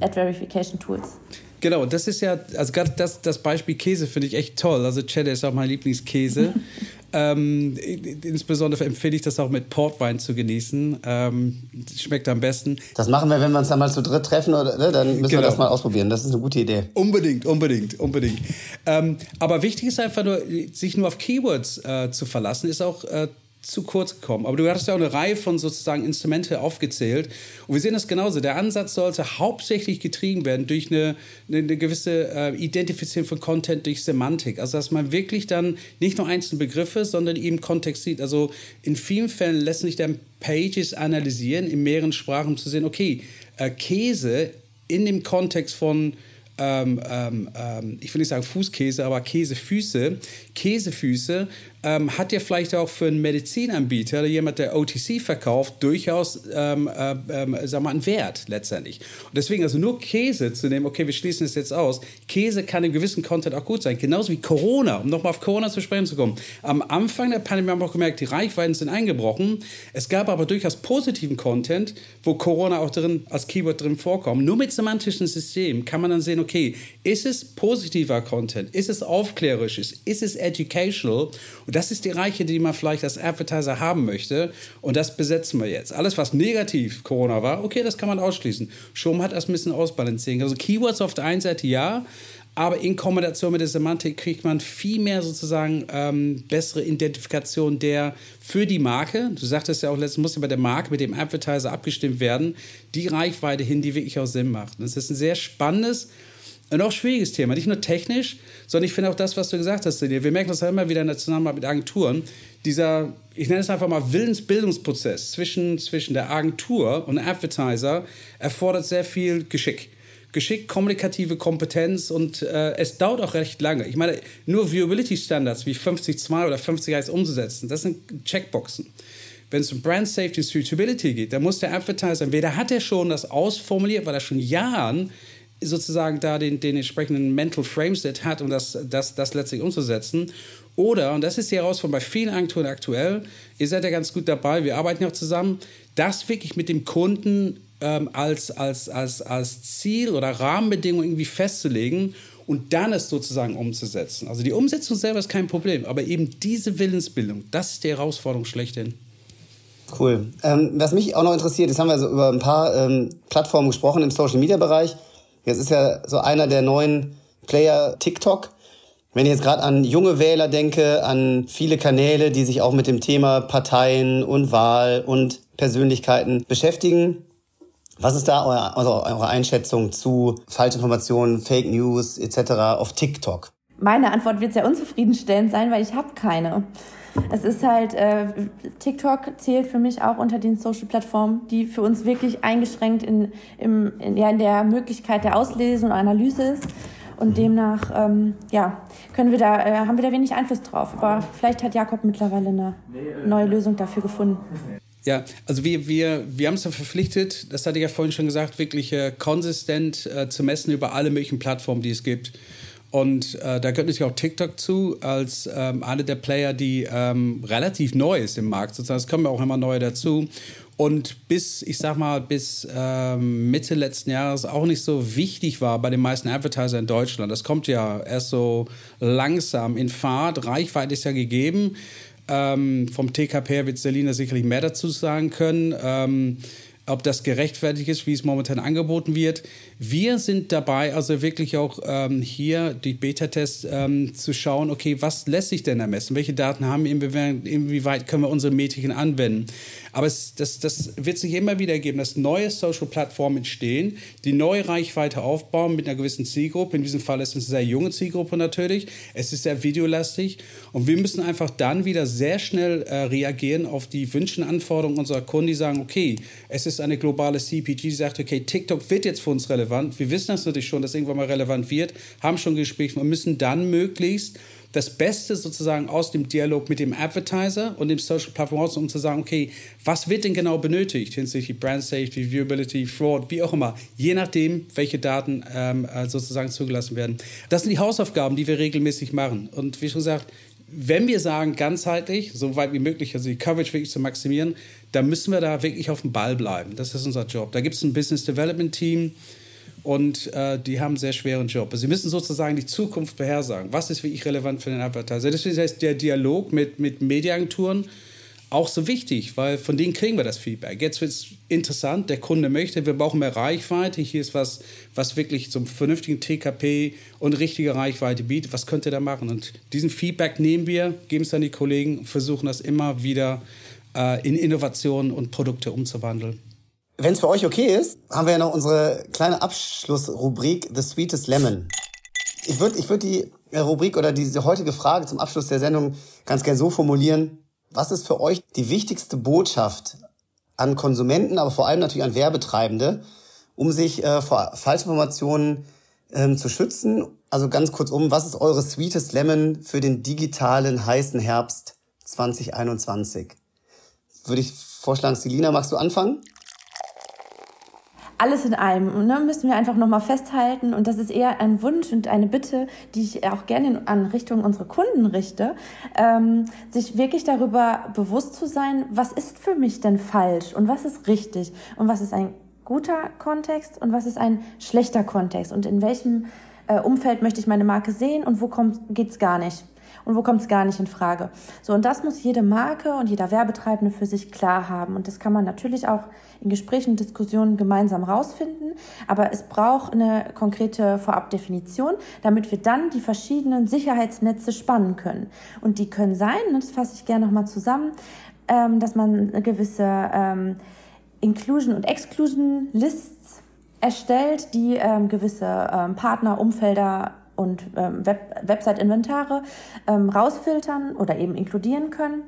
Ad Verification Tools. Genau, das ist ja, also gerade das, das Beispiel Käse finde ich echt toll. Also Cheddar ist auch mein Lieblingskäse. ähm, insbesondere empfehle ich das auch mit Portwein zu genießen. Ähm, schmeckt am besten. Das machen wir, wenn wir uns dann mal zu dritt treffen, oder, ne? dann müssen genau. wir das mal ausprobieren. Das ist eine gute Idee. Unbedingt, unbedingt, unbedingt. Ähm, aber wichtig ist einfach nur, sich nur auf Keywords äh, zu verlassen, ist auch äh, zu kurz gekommen. Aber du hattest ja auch eine Reihe von sozusagen Instrumente aufgezählt. Und wir sehen das genauso. Der Ansatz sollte hauptsächlich getrieben werden durch eine, eine, gewisse äh, Identifizierung von Content durch Semantik. Also, dass man wirklich dann nicht nur einzelne Begriffe, sondern eben Kontext sieht. Also, in vielen Fällen lässt sich dann Pages analysieren in mehreren Sprachen, um zu sehen, okay, äh, Käse in dem Kontext von ähm, ähm, ähm, ich will nicht sagen Fußkäse, aber Käsefüße, Käsefüße ähm, hat ja vielleicht auch für einen Medizinanbieter oder jemand, der OTC verkauft, durchaus ähm, äh, ähm, sag mal, einen Wert letztendlich. Und deswegen also nur Käse zu nehmen, okay, wir schließen es jetzt aus. Käse kann im gewissen Content auch gut sein. Genauso wie Corona, um nochmal auf Corona zu sprechen zu kommen. Am Anfang der Pandemie haben wir auch gemerkt, die Reichweiten sind eingebrochen. Es gab aber durchaus positiven Content, wo Corona auch drin als Keyword drin vorkommt. Nur mit semantischen Systemen kann man dann sehen, okay, ist es positiver Content? Ist es aufklärerisch? Ist es educational? Und das ist die Reiche, die man vielleicht als Advertiser haben möchte. Und das besetzen wir jetzt. Alles, was negativ Corona war, okay, das kann man ausschließen. Schon hat das ein bisschen ausbalancieren. Also Keywords auf der einen Seite ja, aber in Kombination mit der Semantik kriegt man viel mehr sozusagen ähm, bessere Identifikation der für die Marke. Du sagtest ja auch letztens, muss ja bei der Marke mit dem Advertiser abgestimmt werden. Die Reichweite hin, die wirklich auch Sinn macht. Das ist ein sehr spannendes ein auch schwieriges Thema, nicht nur technisch, sondern ich finde auch das, was du gesagt hast, Wir merken das ja immer wieder in der Zusammenarbeit mit Agenturen. Dieser, ich nenne es einfach mal Willensbildungsprozess zwischen, zwischen der Agentur und Advertiser erfordert sehr viel Geschick. Geschick, kommunikative Kompetenz und äh, es dauert auch recht lange. Ich meine, nur Viewability Standards wie 50.2 oder 50 umzusetzen, das sind Checkboxen wenn es um Brand Safety und Suitability geht, dann muss der Advertiser, entweder hat er schon das ausformuliert, weil er schon Jahren sozusagen da den, den entsprechenden Mental Frameset hat, um das, das, das letztlich umzusetzen. Oder, und das ist die Herausforderung bei vielen Agenturen aktuell, ihr seid ja ganz gut dabei, wir arbeiten ja auch zusammen, das wirklich mit dem Kunden ähm, als, als, als, als Ziel oder Rahmenbedingung irgendwie festzulegen und dann es sozusagen umzusetzen. Also die Umsetzung selber ist kein Problem, aber eben diese Willensbildung, das ist die Herausforderung schlechthin. Cool. Ähm, was mich auch noch interessiert, jetzt haben wir so über ein paar ähm, Plattformen gesprochen im Social-Media-Bereich. Jetzt ist ja so einer der neuen Player TikTok. Wenn ich jetzt gerade an junge Wähler denke, an viele Kanäle, die sich auch mit dem Thema Parteien und Wahl und Persönlichkeiten beschäftigen, was ist da euer, also eure Einschätzung zu Falschinformationen, Fake News etc. auf TikTok? Meine Antwort wird sehr unzufriedenstellend sein, weil ich habe keine. Es ist halt, äh, TikTok zählt für mich auch unter den Social-Plattformen, die für uns wirklich eingeschränkt in, im, in, ja, in der Möglichkeit der Auslese und Analyse ist. Und demnach, ähm, ja, können wir da, äh, haben wir da wenig Einfluss drauf. Aber vielleicht hat Jakob mittlerweile eine neue Lösung dafür gefunden. Ja, also wir, wir, wir haben uns ja verpflichtet, das hatte ich ja vorhin schon gesagt, wirklich äh, konsistent äh, zu messen über alle möglichen Plattformen, die es gibt. Und äh, da gehört natürlich auch TikTok zu, als ähm, eine der Player, die ähm, relativ neu ist im Markt. Sozusagen, es kommen ja auch immer neue dazu. Und bis, ich sag mal, bis ähm, Mitte letzten Jahres auch nicht so wichtig war bei den meisten Advertiser in Deutschland. Das kommt ja erst so langsam in Fahrt. Reichweite ist ja gegeben. Ähm, vom TKP wird Selina sicherlich mehr dazu sagen können. Ob das gerechtfertigt ist, wie es momentan angeboten wird. Wir sind dabei, also wirklich auch ähm, hier die Beta-Tests ähm, zu schauen, okay, was lässt sich denn ermessen? Welche Daten haben wir, inwieweit können wir unsere Metriken anwenden? Aber es, das, das wird sich immer wieder geben, dass neue Social-Plattformen entstehen, die neue Reichweite aufbauen mit einer gewissen Zielgruppe. In diesem Fall ist es eine sehr junge Zielgruppe natürlich. Es ist sehr videolastig. Und wir müssen einfach dann wieder sehr schnell äh, reagieren auf die Wünsche und Anforderungen unserer Kunden, die sagen, okay, es ist eine globale CPG, die sagt, okay, TikTok wird jetzt für uns relevant. Wir wissen das natürlich schon, dass irgendwann mal relevant wird, haben schon Gespräche und müssen dann möglichst das Beste sozusagen aus dem Dialog mit dem Advertiser und dem Social Platform raus, um zu sagen, okay, was wird denn genau benötigt hinsichtlich Brand Safety, Viewability, Fraud, wie auch immer, je nachdem, welche Daten ähm, äh, sozusagen zugelassen werden. Das sind die Hausaufgaben, die wir regelmäßig machen. Und wie schon gesagt, wenn wir sagen, ganzheitlich, so weit wie möglich, also die Coverage wirklich zu maximieren, dann müssen wir da wirklich auf dem Ball bleiben. Das ist unser Job. Da gibt es ein Business Development Team, und äh, die haben einen sehr schweren Job. Also sie müssen sozusagen die Zukunft vorhersagen. Was ist wirklich relevant für den Advertiser? Deswegen ist der Dialog mit, mit Mediaagenturen auch so wichtig, weil von denen kriegen wir das Feedback. Jetzt wird es interessant, der Kunde möchte, wir brauchen mehr Reichweite. Hier ist was, was wirklich zum vernünftigen TKP und richtige Reichweite bietet. Was könnt ihr da machen? Und diesen Feedback nehmen wir, geben es an die Kollegen und versuchen das immer wieder äh, in Innovationen und Produkte umzuwandeln. Wenn es für euch okay ist, haben wir ja noch unsere kleine Abschlussrubrik The Sweetest Lemon. Ich würde ich würd die Rubrik oder diese heutige Frage zum Abschluss der Sendung ganz gern so formulieren. Was ist für euch die wichtigste Botschaft an Konsumenten, aber vor allem natürlich an Werbetreibende, um sich äh, vor Falschinformationen ähm, zu schützen? Also ganz kurz um, was ist eure Sweetest Lemon für den digitalen heißen Herbst 2021? Würde ich vorschlagen, Selina, magst du anfangen? Alles in allem ne, müssen wir einfach nochmal festhalten. Und das ist eher ein Wunsch und eine Bitte, die ich auch gerne an Richtung unserer Kunden richte, ähm, sich wirklich darüber bewusst zu sein, was ist für mich denn falsch und was ist richtig und was ist ein guter Kontext und was ist ein schlechter Kontext und in welchem äh, Umfeld möchte ich meine Marke sehen und wo geht es gar nicht und wo kommt es gar nicht in Frage. So, und das muss jede Marke und jeder Werbetreibende für sich klar haben. Und das kann man natürlich auch in Gesprächen und Diskussionen gemeinsam rausfinden. Aber es braucht eine konkrete Vorabdefinition, damit wir dann die verschiedenen Sicherheitsnetze spannen können. Und die können sein, und das fasse ich gerne nochmal zusammen, ähm, dass man eine gewisse ähm, Inclusion und Exclusion Lists erstellt, die ähm, gewisse ähm, Partner, Umfelder und ähm, Web Website-Inventare ähm, rausfiltern oder eben inkludieren können.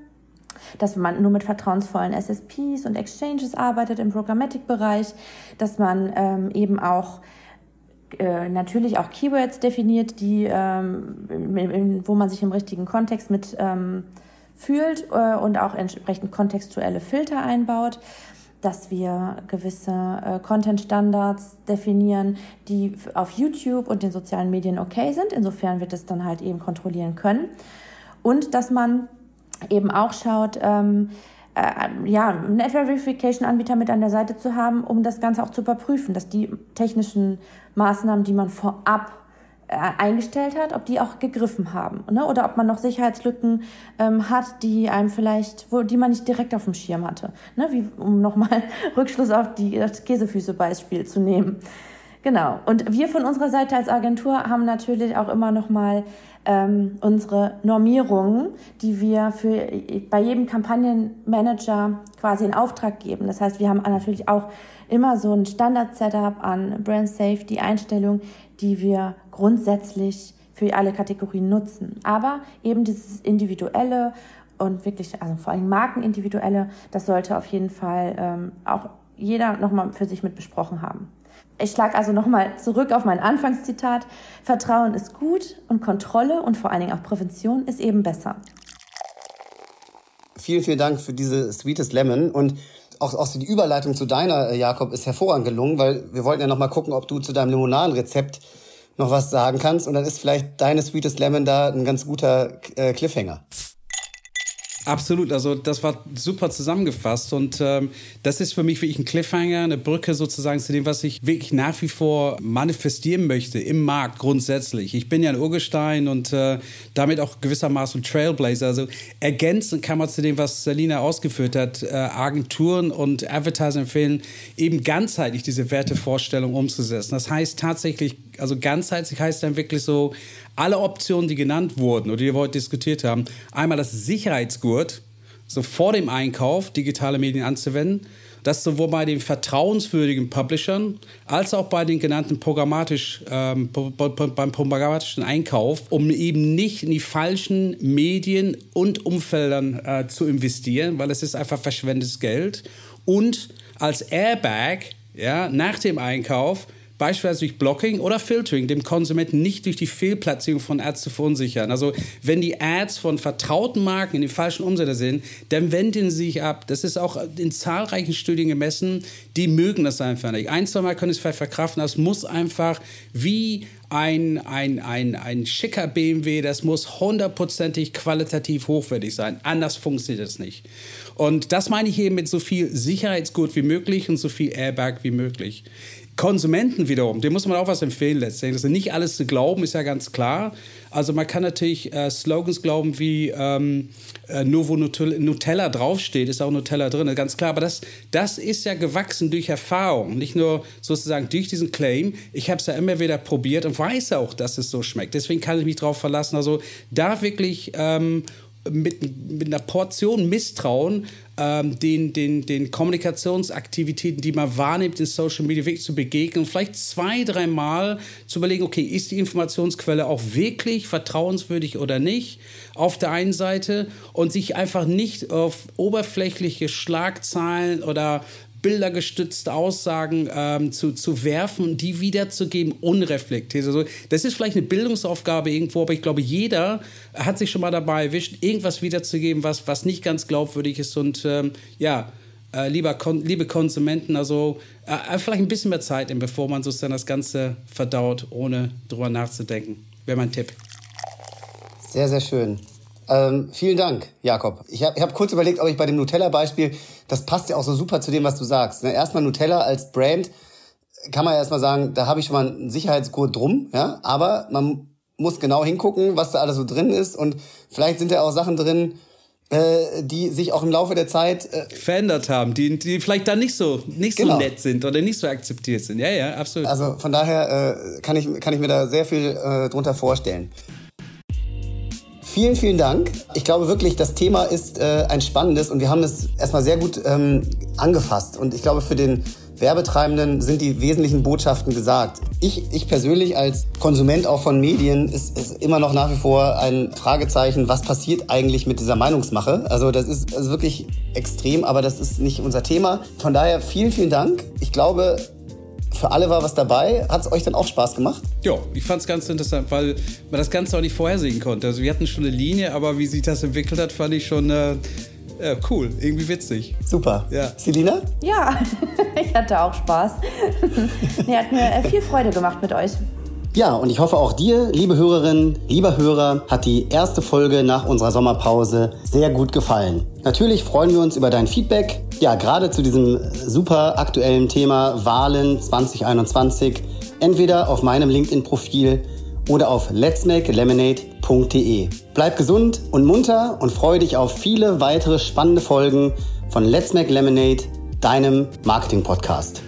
Dass man nur mit vertrauensvollen SSPs und Exchanges arbeitet im Programmatic-Bereich, dass man ähm, eben auch äh, natürlich auch Keywords definiert, die, ähm, wo man sich im richtigen Kontext mit ähm, fühlt äh, und auch entsprechend kontextuelle Filter einbaut dass wir gewisse äh, Content-Standards definieren, die auf YouTube und den sozialen Medien okay sind. Insofern wird es dann halt eben kontrollieren können. Und dass man eben auch schaut, ähm, äh, ja, Network-Verification-Anbieter mit an der Seite zu haben, um das Ganze auch zu überprüfen, dass die technischen Maßnahmen, die man vorab eingestellt hat, ob die auch gegriffen haben. Ne? Oder ob man noch Sicherheitslücken ähm, hat, die einem vielleicht, wo, die man nicht direkt auf dem Schirm hatte. Ne? Wie, um nochmal Rückschluss auf die, das Käsefüße-Beispiel zu nehmen. Genau. Und wir von unserer Seite als Agentur haben natürlich auch immer nochmal ähm, unsere Normierungen, die wir für bei jedem Kampagnenmanager quasi in Auftrag geben. Das heißt, wir haben natürlich auch immer so ein Standard-Setup an Brand Safety Einstellungen, die wir grundsätzlich für alle Kategorien nutzen. Aber eben dieses individuelle und wirklich, also vor allem markenindividuelle, das sollte auf jeden Fall ähm, auch jeder nochmal für sich mit besprochen haben. Ich schlage also nochmal zurück auf mein Anfangszitat. Vertrauen ist gut und Kontrolle und vor allen Dingen auch Prävention ist eben besser. Vielen, vielen Dank für diese Sweetest Lemon und auch, auch die Überleitung zu deiner, äh, Jakob, ist hervorragend gelungen, weil wir wollten ja nochmal gucken, ob du zu deinem Limonadenrezept noch was sagen kannst. Und dann ist vielleicht deine Sweetest Lemon da ein ganz guter äh, Cliffhanger. Absolut, also das war super zusammengefasst und ähm, das ist für mich wirklich ein Cliffhanger, eine Brücke sozusagen zu dem, was ich wirklich nach wie vor manifestieren möchte im Markt grundsätzlich. Ich bin ja ein Urgestein und äh, damit auch gewissermaßen Trailblazer. Also ergänzend kann man zu dem, was Selina ausgeführt hat, äh, Agenturen und Advertiser empfehlen, eben ganzheitlich diese Wertevorstellung umzusetzen. Das heißt tatsächlich, also ganzheitlich heißt dann wirklich so alle Optionen, die genannt wurden oder die wir heute diskutiert haben, einmal das Sicherheitsgurt, so vor dem Einkauf digitale Medien anzuwenden, das sowohl bei den vertrauenswürdigen Publishern als auch bei den genannten programmatisch, ähm, beim programmatischen Einkauf, um eben nicht in die falschen Medien und Umfeldern äh, zu investieren, weil es ist einfach verschwendetes Geld. Und als Airbag ja, nach dem Einkauf beispielsweise durch Blocking oder Filtering dem Konsumenten nicht durch die Fehlplatzierung von Ads zu verunsichern. Also wenn die Ads von vertrauten Marken in den falschen Umsender sind, dann wenden sie sich ab. Das ist auch in zahlreichen Studien gemessen, die mögen das einfach nicht. Ein, zwei Mal können es vielleicht verkraften, es muss einfach wie ein, ein, ein, ein schicker BMW, das muss hundertprozentig qualitativ hochwertig sein. Anders funktioniert es nicht. Und das meine ich eben mit so viel Sicherheitsgut wie möglich und so viel Airbag wie möglich. Konsumenten wiederum, dem muss man auch was empfehlen letztendlich. Also nicht alles zu glauben, ist ja ganz klar. Also man kann natürlich äh, Slogans glauben wie ähm, äh, wo Nutella draufsteht, ist auch Nutella drin, ganz klar. Aber das, das ist ja gewachsen durch Erfahrung, nicht nur sozusagen durch diesen Claim. Ich habe es ja immer wieder probiert und weiß auch, dass es so schmeckt. Deswegen kann ich mich darauf verlassen. Also da wirklich ähm, mit, mit einer Portion Misstrauen ähm, den, den, den Kommunikationsaktivitäten, die man wahrnimmt, in Social Media wirklich zu begegnen. Und vielleicht zwei, dreimal zu überlegen, okay, ist die Informationsquelle auch wirklich vertrauenswürdig oder nicht, auf der einen Seite und sich einfach nicht auf oberflächliche Schlagzeilen oder bildergestützte Aussagen ähm, zu, zu werfen, die wiederzugeben, unreflektiert. Also, das ist vielleicht eine Bildungsaufgabe irgendwo, aber ich glaube, jeder hat sich schon mal dabei erwischt, irgendwas wiederzugeben, was, was nicht ganz glaubwürdig ist. Und ähm, ja, äh, lieber Kon liebe Konsumenten, also äh, vielleicht ein bisschen mehr Zeit, bevor man sozusagen das Ganze verdaut, ohne drüber nachzudenken. Wäre mein Tipp. Sehr, sehr schön. Ähm, vielen Dank, Jakob. Ich habe hab kurz überlegt, ob ich bei dem Nutella-Beispiel, das passt ja auch so super zu dem, was du sagst. Ne? Erstmal Nutella als Brand, kann man ja erstmal sagen, da habe ich schon mal einen Sicherheitsgurt drum, ja, aber man muss genau hingucken, was da alles so drin ist und vielleicht sind da auch Sachen drin, äh, die sich auch im Laufe der Zeit äh, verändert haben, die, die vielleicht da nicht so nicht genau. so nett sind oder nicht so akzeptiert sind. Ja, ja, absolut. Also von daher äh, kann ich kann ich mir da sehr viel äh, drunter vorstellen. Vielen, vielen Dank. Ich glaube wirklich, das Thema ist äh, ein spannendes und wir haben es erstmal sehr gut ähm, angefasst. Und ich glaube, für den, Werbetreibenden sind die wesentlichen Botschaften gesagt. Ich, ich persönlich als Konsument auch von Medien ist, ist immer noch nach wie vor ein Fragezeichen, was passiert eigentlich mit dieser Meinungsmache. Also das ist, ist wirklich extrem, aber das ist nicht unser Thema. Von daher vielen, vielen Dank. Ich glaube, für alle war was dabei. Hat es euch dann auch Spaß gemacht? Ja, ich fand es ganz interessant, weil man das Ganze auch nicht vorhersehen konnte. Also wir hatten schon eine Linie, aber wie sich das entwickelt hat, fand ich schon äh, äh, cool, irgendwie witzig. Super. Ja. Selina? Ja, ich hatte auch Spaß. nee, hat mir äh, viel Freude gemacht mit euch. Ja, und ich hoffe auch dir, liebe Hörerinnen, lieber Hörer, hat die erste Folge nach unserer Sommerpause sehr gut gefallen. Natürlich freuen wir uns über dein Feedback. Ja, gerade zu diesem super aktuellen Thema Wahlen 2021. Entweder auf meinem LinkedIn-Profil oder auf letsmakelemonade.de. Bleib gesund und munter und freue dich auf viele weitere spannende Folgen von Let's Make Lemonade, deinem Marketing-Podcast.